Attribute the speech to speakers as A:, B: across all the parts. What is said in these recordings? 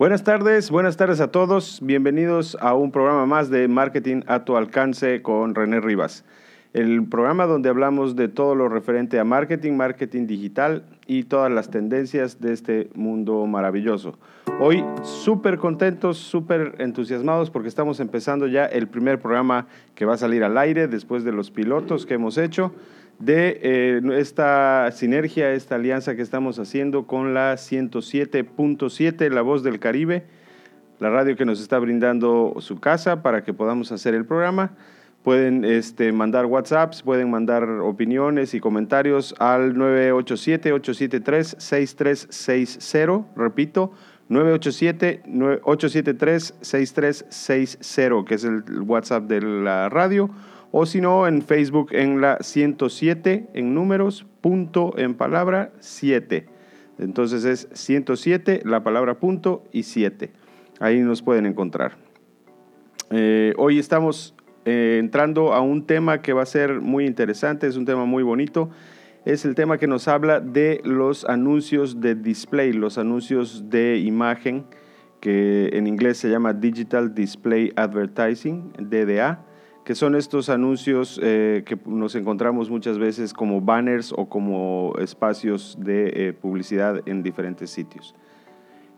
A: Buenas tardes, buenas tardes a todos. Bienvenidos a un programa más de Marketing a tu alcance con René Rivas. El programa donde hablamos de todo lo referente a marketing, marketing digital y todas las tendencias de este mundo maravilloso. Hoy súper contentos, súper entusiasmados porque estamos empezando ya el primer programa que va a salir al aire después de los pilotos que hemos hecho de eh, esta sinergia, esta alianza que estamos haciendo con la 107.7, La Voz del Caribe, la radio que nos está brindando su casa para que podamos hacer el programa. Pueden este, mandar WhatsApps, pueden mandar opiniones y comentarios al 987-873-6360. Repito, 987-873-6360, que es el WhatsApp de la radio o si no en Facebook en la 107 en números, punto en palabra 7. Entonces es 107, la palabra punto y 7. Ahí nos pueden encontrar. Eh, hoy estamos eh, entrando a un tema que va a ser muy interesante, es un tema muy bonito. Es el tema que nos habla de los anuncios de display, los anuncios de imagen, que en inglés se llama Digital Display Advertising, DDA que son estos anuncios eh, que nos encontramos muchas veces como banners o como espacios de eh, publicidad en diferentes sitios.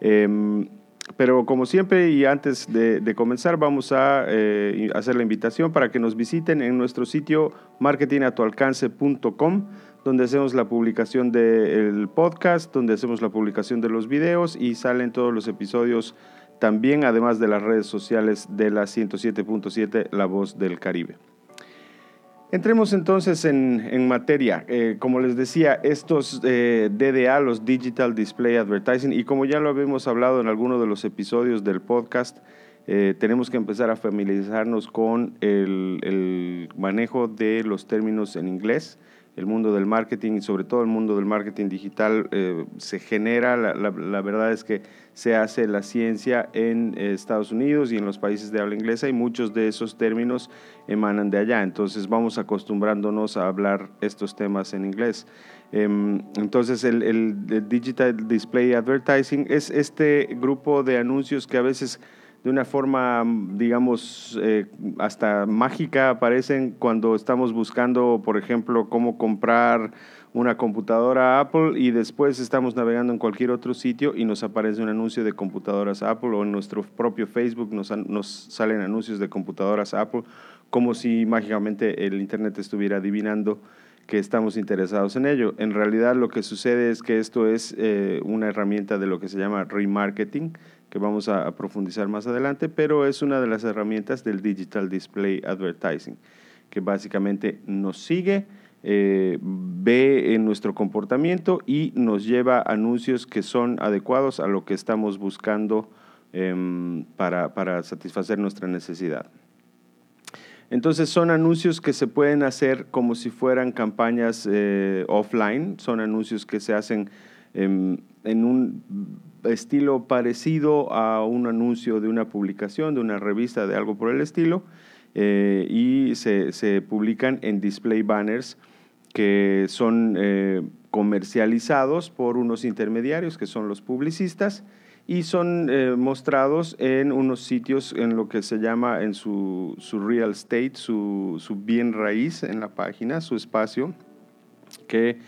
A: Em, pero como siempre y antes de, comenzar vamos a eh, hacer la invitación para que nos visiten en nuestro sitio marketingatualcance.com donde hacemos la publicación del podcast, donde hacemos la publicación de los videos y salen todos los episodios también además de las redes sociales de la 107.7 La Voz del Caribe. Entremos entonces en, materia. Eh, como les decía, estos eh, DDA, los Digital Display Advertising, y como ya lo habíamos hablado en alguno de los episodios del podcast, eh, tenemos que empezar a familiarizarnos con el, manejo de los términos en inglés el mundo del marketing y sobre todo el mundo del marketing digital eh, se genera, la, la, verdad es que se hace la ciencia en Estados Unidos y en los países de habla inglesa y muchos de esos términos emanan de allá, entonces vamos acostumbrándonos a hablar estos temas en inglés. Em, entonces el, el Digital Display Advertising es este grupo de anuncios que a veces de una forma, digamos, eh, hasta mágica aparecen cuando estamos buscando, por ejemplo, cómo comprar una computadora Apple y después estamos navegando en cualquier otro sitio y nos aparece un anuncio de computadoras Apple o en nuestro propio Facebook nos, nos salen anuncios de computadoras Apple como si mágicamente el Internet estuviera adivinando que estamos interesados en ello. En realidad lo que sucede es que esto es eh, una herramienta de lo que se llama remarketing, que vamos a, profundizar más adelante, pero es una de las herramientas del Digital Display Advertising, que básicamente nos sigue, eh, ve en nuestro comportamiento y nos lleva anuncios que son adecuados a lo que estamos buscando em, para, para satisfacer nuestra necesidad. Entonces son anuncios que se pueden hacer como si fueran campañas eh, offline, son anuncios que se hacen en un estilo parecido a un anuncio de una publicación, de una revista, de algo por el estilo, eh, y se, publican en display banners que son eh, comercializados por unos intermediarios que son los publicistas y son eh, mostrados en unos sitios en lo que se llama en su, real estate, su, su bien raíz en la página, su espacio, que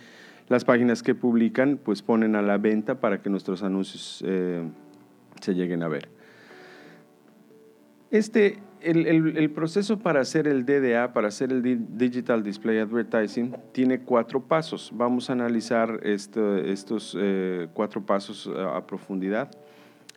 A: las páginas que publican pues ponen a la venta para que nuestros anuncios eh, se lleguen a ver. Este, el, proceso para hacer el DDA, para hacer el Digital Display Advertising, tiene cuatro pasos. Vamos a analizar estos eh, cuatro pasos a, profundidad.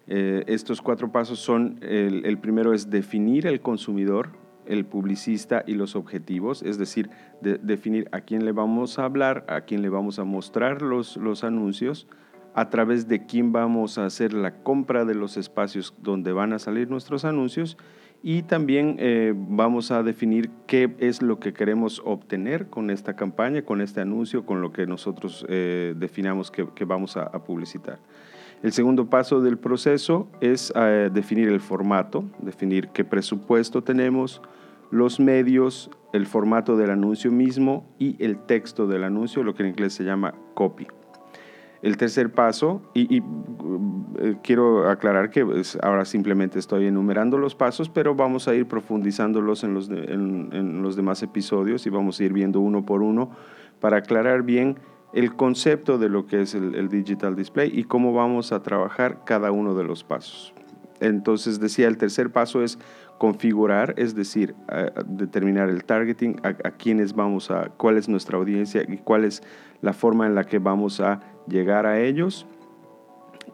A: Eh, estos cuatro pasos son, el primero es definir el consumidor, el publicista y los objetivos, es decir, definir a quién le vamos a hablar, a quién le vamos a mostrar los, los anuncios, a través de quién vamos a hacer la compra de los espacios donde van a salir nuestros anuncios y también eh, vamos a definir qué es lo que queremos obtener con esta campaña, con este anuncio, con lo que nosotros eh, definamos que, vamos a, publicitar. El segundo paso del proceso es eh, definir el formato, definir qué presupuesto tenemos, los medios, el formato del anuncio mismo y el texto del anuncio, lo que en inglés se llama copy. El tercer paso, y, eh, quiero aclarar que pues, ahora simplemente estoy enumerando los pasos, pero vamos a ir profundizándolos en los, en, los demás episodios y vamos a ir viendo uno por uno para aclarar bien el concepto de lo que es el, digital display y cómo vamos a trabajar cada uno de los pasos. Entonces decía, el tercer paso es configurar, es decir, determinar el targeting, a, a quiénes vamos a, cuál es nuestra audiencia y cuál es la forma en la que vamos a llegar a ellos,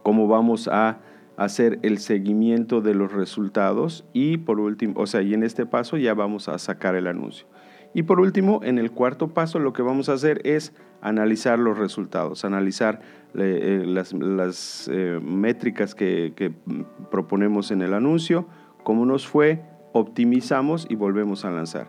A: cómo vamos a hacer el seguimiento de los resultados y por último, o sea, y en este paso ya vamos a sacar el anuncio. Y por último, en el cuarto paso lo que vamos a hacer es analizar los resultados, analizar eh, eh, las, eh, métricas que, proponemos en el anuncio, cómo nos fue, optimizamos y volvemos a lanzar.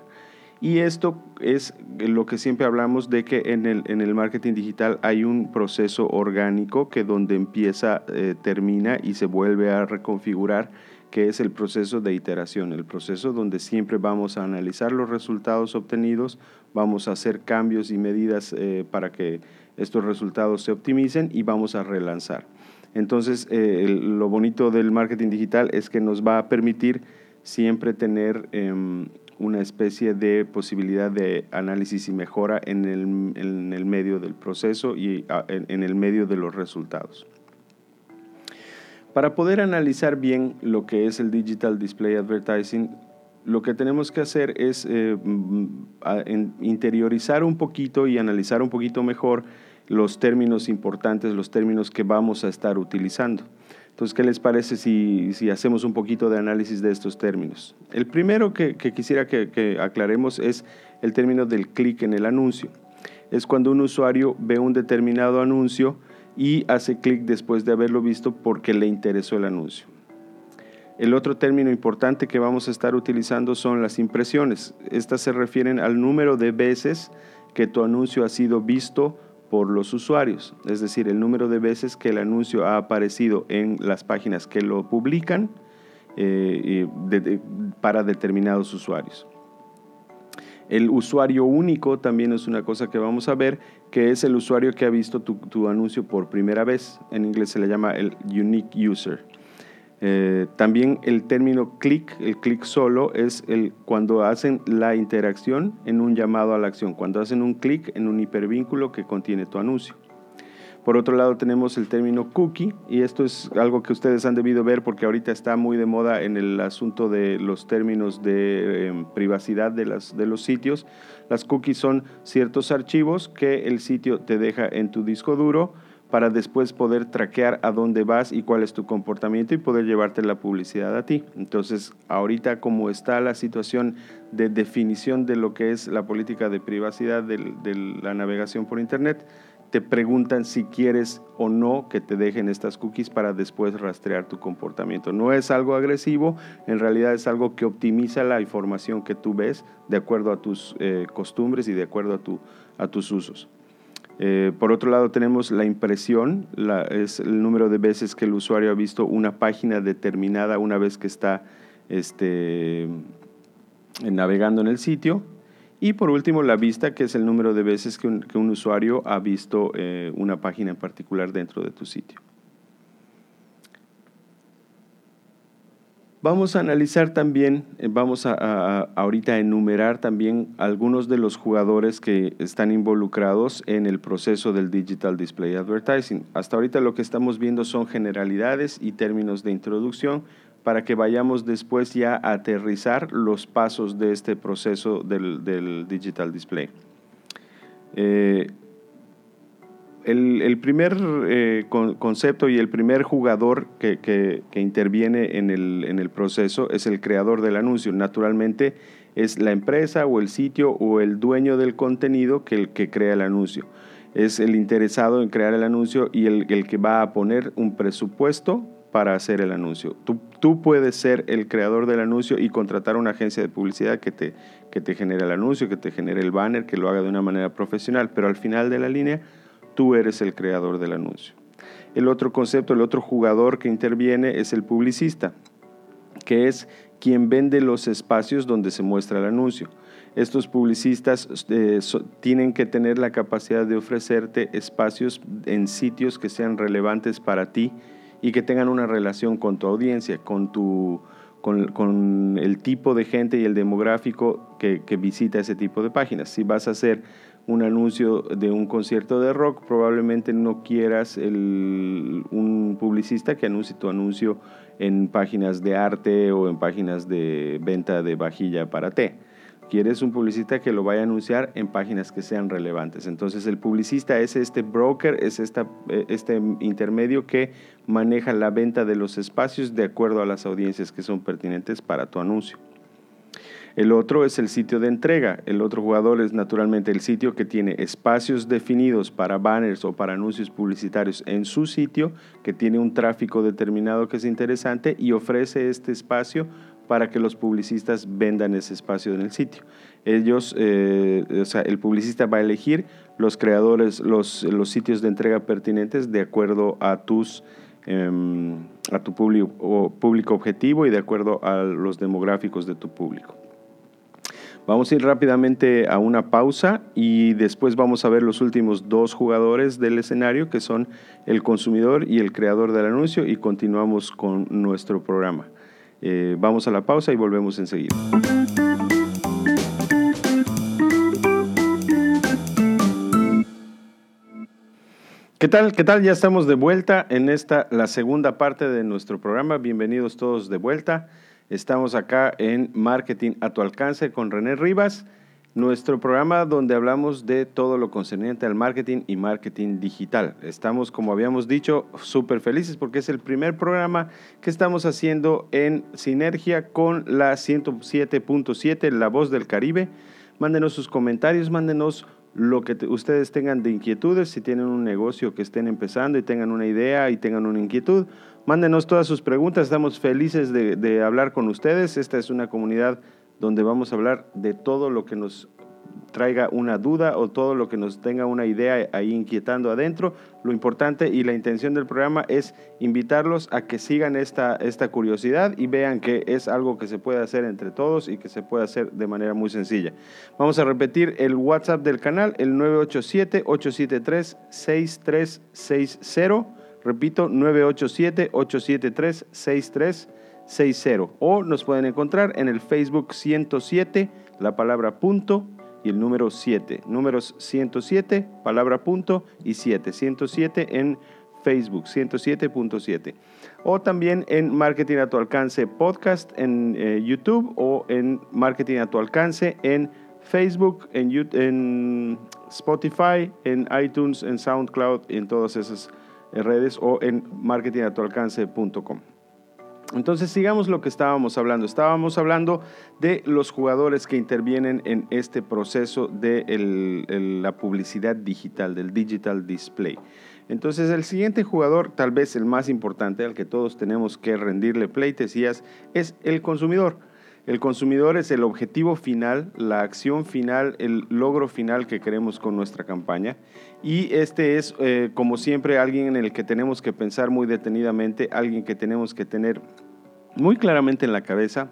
A: Y esto es lo que siempre hablamos de que en el, en el marketing digital hay un proceso orgánico que donde empieza, termina y se vuelve a reconfigurar, que es el proceso de iteración, el proceso donde siempre vamos a analizar los resultados obtenidos, vamos a hacer cambios y medidas eh, para que estos resultados se optimicen y vamos a relanzar. Entonces, eh, lo bonito del marketing digital es que nos va a permitir siempre tener em, una especie de posibilidad de análisis y mejora en el, medio del proceso y ah, en, el medio de los resultados. Para poder analizar bien lo que es el Digital Display Advertising, lo que tenemos que hacer es eh, mm, interiorizar un poquito y analizar un poquito mejor los términos importantes, los términos que vamos a estar utilizando. Entonces, ¿qué les parece si, hacemos un poquito de análisis de estos términos? El primero que, quisiera que, aclaremos es el término del clic en el anuncio. Es cuando un usuario ve un determinado anuncio y hace clic después de haberlo visto porque le interesó el anuncio. El otro término importante que vamos a estar utilizando son las impresiones. Estas se refieren al número de veces que tu anuncio ha sido visto por los usuarios, es decir, el número de veces que el anuncio ha aparecido en las páginas que lo publican eh, para determinados usuarios. El usuario único también es una cosa que vamos a ver, que es el usuario que ha visto tu anuncio por primera vez. En inglés se le llama el unique user. Eh, también el término clic, el clic solo, es el, cuando hacen la interacción en un llamado a la acción, cuando hacen un clic en un hipervínculo que contiene tu anuncio. Por otro lado tenemos el término cookie y esto es algo que ustedes han debido ver porque ahorita está muy de moda en el asunto de los términos de em, privacidad de, las, de los sitios. Las cookies son ciertos archivos que el sitio te deja en tu disco duro para después poder traquear a dónde vas y cuál es tu comportamiento y poder llevarte la publicidad a ti. Entonces, ahorita como está la situación de definición de lo que es la política de privacidad de, la navegación por Internet, te preguntan si quieres o no que te dejen estas cookies para después rastrear tu comportamiento. No es algo agresivo, en realidad es algo que optimiza la información que tú ves de acuerdo a tus eh, costumbres y de acuerdo a, tu, a tus usos. Eh, por otro lado, tenemos la impresión, es el número de veces que el usuario ha visto una página determinada una vez que está este, navegando en el sitio. Y por último, la vista, que es el número de veces que un, usuario ha visto eh, una página en particular dentro de tu sitio. Vamos a analizar también, eh, vamos a, ahorita enumerar también algunos de los jugadores que están involucrados en el proceso del Digital Display Advertising. Hasta ahorita lo que estamos viendo son generalidades y términos de introducción para que vayamos después ya a aterrizar los pasos de este proceso del, Digital Display. Eh, el, primer eh, concepto y el primer jugador que, interviene en el, proceso es el creador del anuncio. Naturalmente es la empresa o el sitio o el dueño del contenido que, el que crea el anuncio. Es el interesado en crear el anuncio y el, que va a poner un presupuesto para hacer el anuncio. Tú, puedes ser el creador del anuncio y contratar una agencia de publicidad que te, que te genere el anuncio, que te genere el banner, que lo haga de una manera profesional, pero al final de la línea tú eres el creador del anuncio. El otro concepto, el otro jugador que interviene es el publicista, que es quien vende los espacios donde se muestra el anuncio. estos publicistas eh, tienen que tener la capacidad de ofrecerte espacios en sitios que sean relevantes para ti y que tengan una relación con tu audiencia, con, tu, con, el tipo de gente y el demográfico que, visita ese tipo de páginas. Si vas a hacer un anuncio de un concierto de rock, probablemente no quieras un publicista que anuncie tu anuncio en páginas de arte o en páginas de venta de vajilla para té. Quieres un publicista que lo vaya a anunciar en páginas que sean relevantes. Entonces el publicista es este broker, es esta, eh, este intermedio que maneja la venta de los espacios de acuerdo a las audiencias que son pertinentes para tu anuncio. El otro es el sitio de entrega. El otro jugador es naturalmente el sitio que tiene espacios definidos para banners o para anuncios publicitarios en su sitio, que tiene un tráfico determinado que es interesante y ofrece este espacio para que los publicistas vendan ese espacio en el sitio. Ellos, eh, o sea, el publicista va a elegir los creadores, los, los sitios de entrega pertinentes de acuerdo a tus em, a tu público, público objetivo y de acuerdo a los demográficos de tu público. Vamos a ir rápidamente a una pausa y después vamos a ver los últimos dos jugadores del escenario que son el consumidor y el creador del anuncio y continuamos con nuestro programa. Eh, vamos a la pausa y volvemos enseguida. ¿Qué tal? ¿Qué tal? Ya estamos de vuelta en esta, la segunda parte de nuestro programa. Bienvenidos todos de vuelta. Estamos acá en Marketing a tu alcance con René Rivas, nuestro programa donde hablamos de todo lo concerniente al marketing y marketing digital. Estamos, como habíamos dicho, súper felices porque es el primer programa que estamos haciendo en sinergia con la 107.7, La Voz del Caribe. Mándenos sus comentarios, mándenos lo que ustedes tengan de inquietudes, si tienen un negocio que estén empezando y tengan una idea y tengan una inquietud, mándenos todas sus preguntas, estamos felices de, de hablar con ustedes. Esta es una comunidad donde vamos a hablar de todo lo que nos traiga una duda o todo lo que nos tenga una idea ahí inquietando adentro. Lo importante y la intención del programa es invitarlos a que sigan esta, esta curiosidad y vean que es algo que se puede hacer entre todos y que se puede hacer de manera muy sencilla. Vamos a repetir el WhatsApp del canal, el 987-873-6360. Repito, 987-873-6360. O nos pueden encontrar en el Facebook 107, la palabra punto y el número 7. Números 107, palabra punto y 7. 107 en Facebook, 107.7. O también en Marketing a tu alcance podcast en eh, YouTube o en Marketing a tu alcance en Facebook, en, en Spotify, en iTunes, en SoundCloud, en todas esas redes o en marketingatualcance.com. Entonces sigamos lo que estábamos hablando. Estábamos hablando de los jugadores que intervienen en este proceso de la publicidad digital, del digital display. Entonces el siguiente jugador, tal vez el más importante al que todos tenemos que rendirle pleitesías, es el consumidor. El consumidor es el objetivo final, la acción final, el logro final que queremos con nuestra campaña. Y este es, eh, como siempre, alguien en el que tenemos que pensar muy detenidamente, alguien que tenemos que tener muy claramente en la cabeza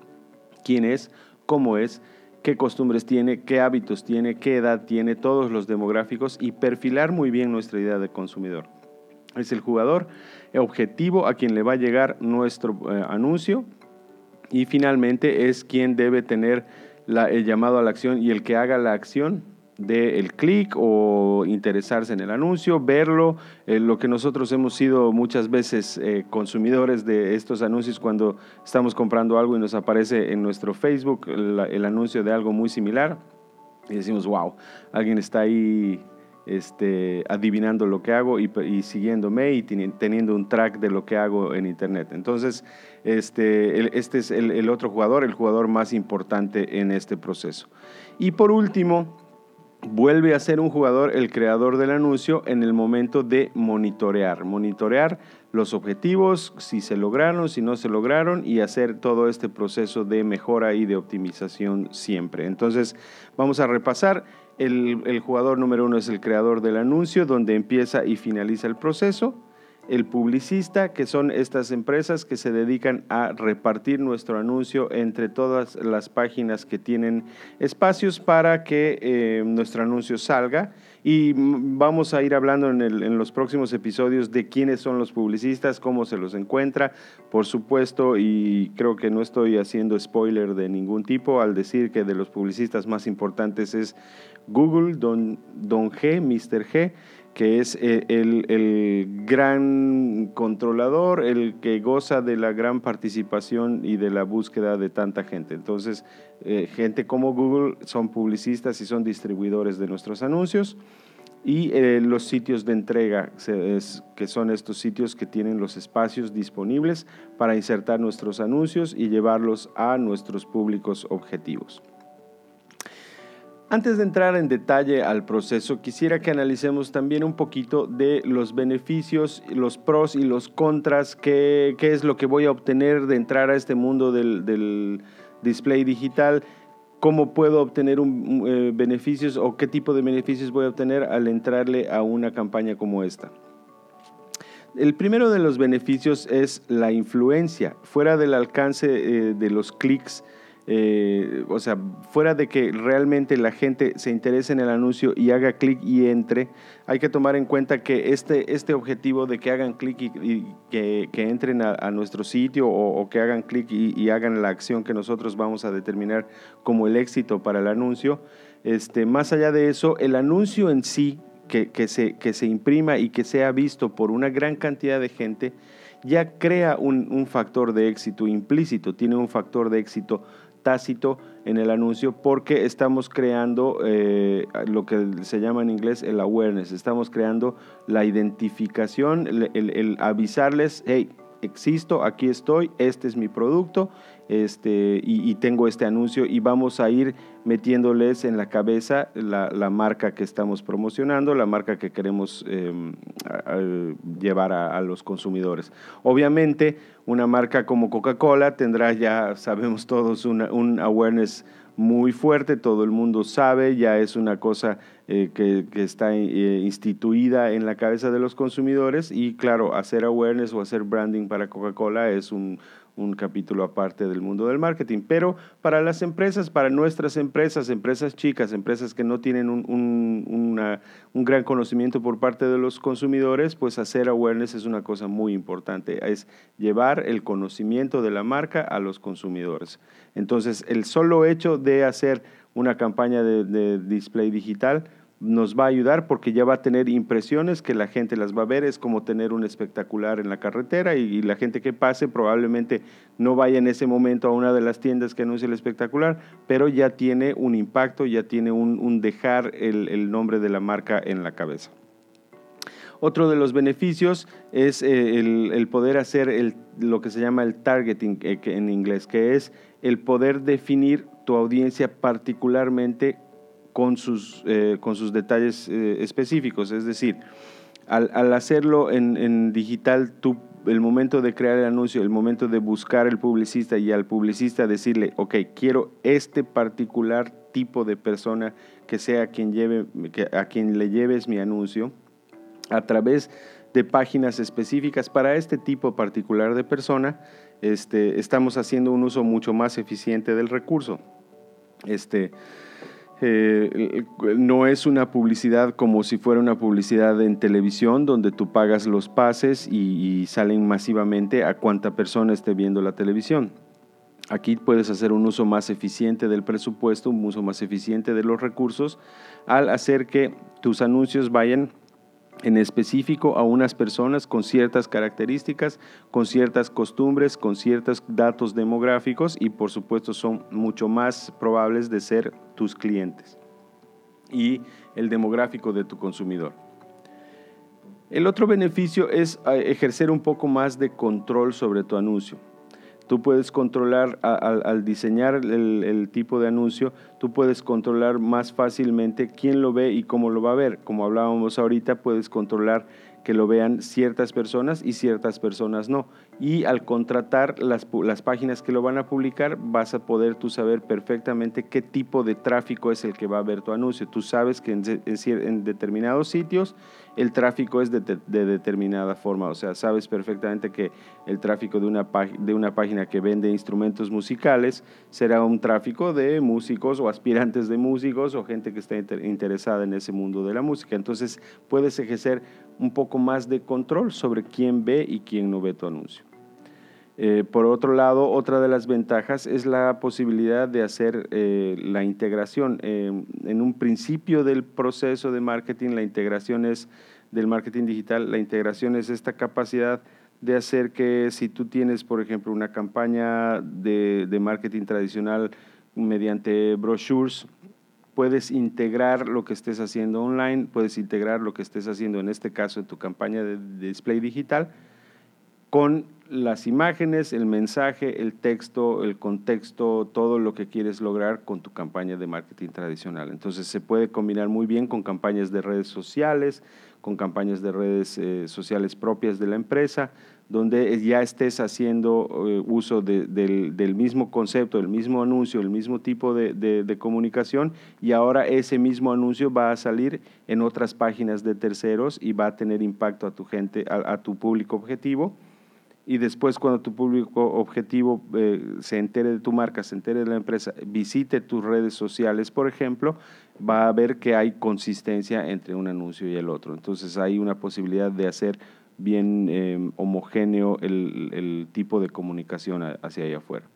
A: quién es, cómo es, qué costumbres tiene, qué hábitos tiene, qué edad tiene, todos los demográficos y perfilar muy bien nuestra idea de consumidor. Es el jugador objetivo a quien le va a llegar nuestro eh, anuncio y finalmente es quien debe tener el llamado a la acción y el que haga la acción de el clic o interesarse en el anuncio, verlo, eh, lo que nosotros hemos sido muchas veces eh, consumidores de estos anuncios cuando estamos comprando algo y nos aparece en nuestro Facebook el, anuncio de algo muy similar y decimos, wow, alguien está ahí este, adivinando lo que hago y, siguiéndome y teniendo un track de lo que hago en Internet. Entonces, este, este es el, otro jugador, el jugador más importante en este proceso. Y por último, vuelve a ser un jugador el creador del anuncio en el momento de monitorear. Monitorear los objetivos, si se lograron, si no se lograron y hacer todo este proceso de mejora y de optimización siempre. Entonces, vamos a repasar. El, jugador número uno es el creador del anuncio, donde empieza y finaliza el proceso. el publicista, que son estas empresas que se dedican a repartir nuestro anuncio entre todas las páginas que tienen espacios para que eh, nuestro anuncio salga. Y vamos a ir hablando en, en, los próximos episodios de quiénes son los publicistas, cómo se los encuentra, por supuesto, y creo que no estoy haciendo spoiler de ningún tipo al decir que de los publicistas más importantes es Google, Don, Don G, Mr. G, que es eh, el, gran controlador, el que goza de la gran participación y de la búsqueda de tanta gente. Entonces, eh, gente como Google son publicistas y son distribuidores de nuestros anuncios. Y eh, los sitios de entrega, que son estos sitios que tienen los espacios disponibles para insertar nuestros anuncios y llevarlos a nuestros públicos objetivos. Antes de entrar en detalle al proceso, quisiera que analicemos también un poquito de los beneficios, los pros y los contras, qué, es lo que voy a obtener de entrar a este mundo del, display digital, cómo puedo obtener eh, beneficios o qué tipo de beneficios voy a obtener al entrarle a una campaña como esta. El primero de los beneficios es la influencia, fuera del alcance eh, de los clics eh, o sea, fuera de que realmente la gente se interese en el anuncio y haga clic y entre, hay que tomar en cuenta que este, este objetivo de que hagan clic y, que, entren a, nuestro sitio o, que hagan clic y, hagan la acción que nosotros vamos a determinar como el éxito para el anuncio, este, más allá de eso, el anuncio en sí, que, se, que se imprima y que sea visto por una gran cantidad de gente, ya crea un, un factor de éxito implícito, tiene un factor de éxito tácito en el anuncio porque estamos creando eh, lo que se llama en inglés el awareness, estamos creando la identificación, el avisarles, hey, existo, aquí estoy, este es mi producto este, y, tengo este anuncio y vamos a ir metiéndoles en la cabeza la, marca que estamos promocionando, la marca que queremos em, llevar a, los consumidores. Obviamente, una marca como Coca-Cola tendrá ya, sabemos todos, un awareness muy fuerte, todo el mundo sabe, ya es una cosa eh, que, está eh, instituida en la cabeza de los consumidores y claro, hacer awareness o hacer branding para Coca-Cola es un, un capítulo aparte del mundo del marketing. Pero para las empresas, para nuestras empresas, empresas chicas, empresas que no tienen un, un, gran conocimiento por parte de los consumidores, pues hacer awareness es una cosa muy importante. Es llevar el conocimiento de la marca a los consumidores. Entonces, el solo hecho de hacer una campaña de display digital, nos va a ayudar porque ya va a tener impresiones que la gente las va a ver, es como tener un espectacular en la carretera y, la gente que pase probablemente no vaya en ese momento a una de las tiendas que anuncia el espectacular, pero ya tiene un impacto, ya tiene un, dejar el, nombre de la marca en la cabeza. Otro de los beneficios es eh, el, poder hacer lo que se llama el targeting eh, en inglés, que es el poder definir tu audiencia particularmente con sus, eh, con sus detalles eh, específicos. Es decir, al, hacerlo en, digital, tú, el momento de crear el anuncio, el momento de buscar el publicista y al publicista decirle, ok, quiero este particular tipo de persona que sea quien lleve, a quien le lleves mi anuncio, a través de páginas específicas para este tipo particular de persona, este, estamos haciendo un uso mucho más eficiente del recurso. Este, eh, no es una publicidad como si fuera una publicidad en televisión donde tú pagas los pases y, salen masivamente a cuánta persona esté viendo la televisión. Aquí puedes hacer un uso más eficiente del presupuesto, un uso más eficiente de los recursos al hacer que tus anuncios vayan en específico a unas personas con ciertas características, con ciertas costumbres, con ciertos datos demográficos y por supuesto son mucho más probables de ser tus clientes y el demográfico de tu consumidor. El otro beneficio es eh, ejercer un poco más de control sobre tu anuncio. Tú puedes controlar al diseñar el, tipo de anuncio, tú puedes controlar más fácilmente quién lo ve y cómo lo va a ver. Como hablábamos ahorita, puedes controlar que lo vean ciertas personas y ciertas personas no. Y al contratar las, las, páginas que lo van a publicar, vas a poder tú saber perfectamente qué tipo de tráfico es el que va a ver tu anuncio. Tú sabes que en, en, determinados sitios el tráfico es de, de, determinada forma. O sea, sabes perfectamente que el tráfico de una, de una página que vende instrumentos musicales será un tráfico de músicos o aspirantes de músicos o gente que está interesada en ese mundo de la música. Entonces puedes ejercer un poco más de control sobre quién ve y quién no ve tu anuncio. Eh, por otro lado, otra de las ventajas es la posibilidad de hacer eh, la integración. Eh, en un principio del proceso de marketing, la integración es del marketing digital, la integración es esta capacidad de hacer que si tú tienes, por ejemplo, una campaña de marketing tradicional mediante brochures, puedes integrar lo que estés haciendo online, puedes integrar lo que estés haciendo, en este caso, en tu campaña de, display digital, con las imágenes, el mensaje, el texto, el contexto, todo lo que quieres lograr con tu campaña de marketing tradicional. Entonces se puede combinar muy bien con campañas de redes sociales, con campañas de redes eh, sociales propias de la empresa, donde ya estés haciendo eh, uso del, mismo concepto, del mismo anuncio, el mismo tipo de, comunicación y ahora ese mismo anuncio va a salir en otras páginas de terceros y va a tener impacto a tu gente, a, tu público objetivo. Y después cuando tu público objetivo eh, se entere de tu marca, se entere de la empresa, visite tus redes sociales, por ejemplo, va a ver que hay consistencia entre un anuncio y el otro. Entonces hay una posibilidad de hacer bien eh, homogéneo el, tipo de comunicación hacia allá afuera.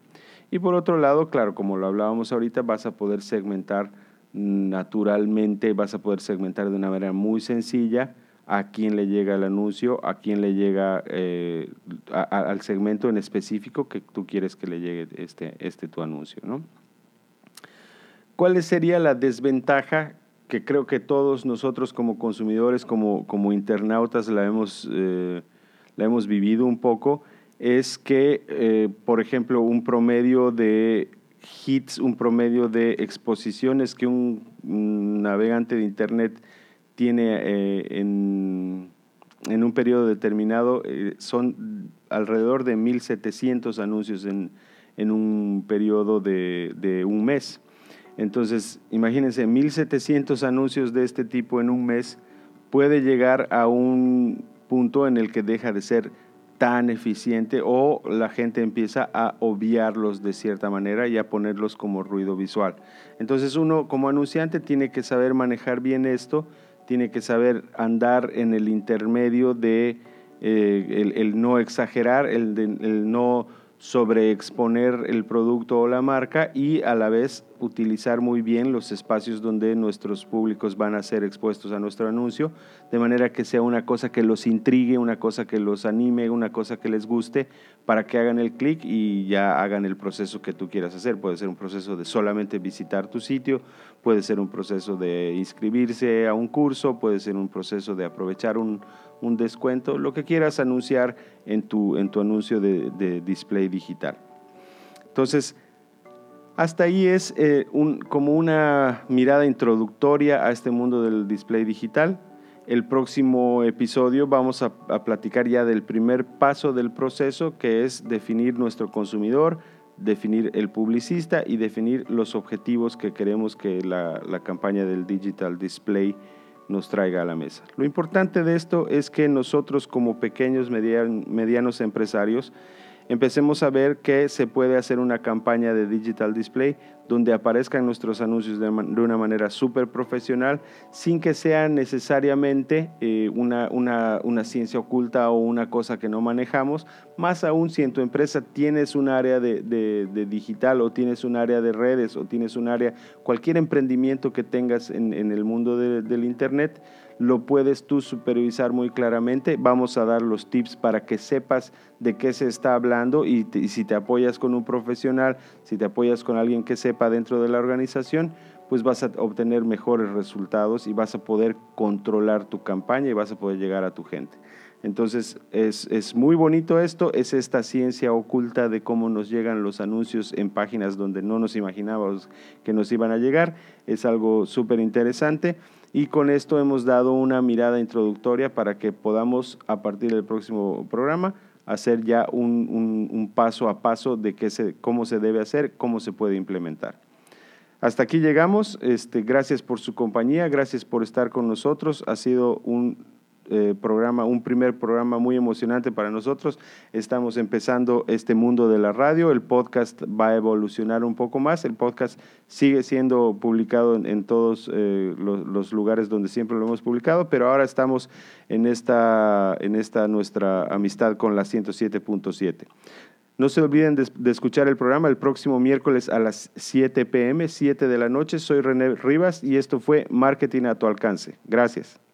A: Y por otro lado, claro, como lo hablábamos ahorita, vas a poder segmentar naturalmente, vas a poder segmentar de una manera muy sencilla a quién le llega el anuncio, a quién le llega eh, al segmento en específico que tú quieres que le llegue este, este tu anuncio. ¿no? ¿Cuál sería la desventaja que creo que todos nosotros como consumidores, como, como internautas, la hemos, eh, la hemos vivido un poco, es que, eh, por ejemplo, un promedio de hits, un promedio de exposiciones que un, navegante de Internet tiene eh, en, en, un periodo determinado son alrededor de 1.700 anuncios en, en un periodo de, de un mes. Entonces, imagínense, 1.700 anuncios de este tipo en un mes puede llegar a un punto en el que deja de ser tan eficiente o la gente empieza a obviarlos de cierta manera y a ponerlos como ruido visual. Entonces uno como anunciante tiene que saber manejar bien esto, tiene que saber andar en el intermedio de eh, el, no exagerar, el, el no sobreexponer el producto o la marca y a la vez utilizar muy bien los espacios donde nuestros públicos van a ser expuestos a nuestro anuncio, de manera que sea una cosa que los intrigue, una cosa que los anime, una cosa que les guste, para que hagan el clic y ya hagan el proceso que tú quieras hacer. Puede ser un proceso de solamente visitar tu sitio, puede ser un proceso de inscribirse a un curso, puede ser un proceso de aprovechar un, un descuento, lo que quieras anunciar en tu, en tu anuncio de, display digital. Entonces, hasta ahí es eh, como una mirada introductoria a este mundo del display digital. El próximo episodio vamos a, platicar ya del primer paso del proceso, que es definir nuestro consumidor, definir el publicista y definir los objetivos que queremos que la, la campaña del digital display nos traiga a la mesa. Lo importante de esto es que nosotros como pequeños, medianos empresarios, empecemos a ver que se puede hacer una campaña de digital display donde aparezcan nuestros anuncios de, una manera súper profesional sin que sea necesariamente eh, una, una, ciencia oculta o una cosa que no manejamos. Más aún si en tu empresa tienes un área de, digital o tienes un área de redes o tienes un área, cualquier emprendimiento que tengas en, el mundo del Internet, lo puedes tú supervisar muy claramente. Vamos a dar los tips para que sepas de qué se está hablando y, si te apoyas con un profesional, si te apoyas con alguien que sepa dentro de la organización, pues vas a obtener mejores resultados y vas a poder controlar tu campaña y vas a poder llegar a tu gente. Entonces es, es, muy bonito esto, es esta ciencia oculta de cómo nos llegan los anuncios en páginas donde no nos imaginábamos que nos iban a llegar, es algo súper interesante Y con esto hemos dado una mirada introductoria para que podamos, a partir del próximo programa, hacer ya un, paso a paso de qué se, cómo se debe hacer, cómo se puede implementar. Hasta aquí llegamos. Este, gracias por su compañía, gracias por estar con nosotros. Ha sido un eh, programa, un primer programa muy emocionante para nosotros. Estamos empezando este mundo de la radio. El podcast va a evolucionar un poco más. El podcast sigue siendo publicado en, todos eh, los, lugares donde siempre lo hemos publicado, pero ahora estamos en esta, en esta nuestra amistad con la 107.7. No se olviden de, de, escuchar el programa el próximo miércoles a las 7 pm, 7 de la noche. Soy René Rivas y esto fue Marketing a tu alcance. Gracias.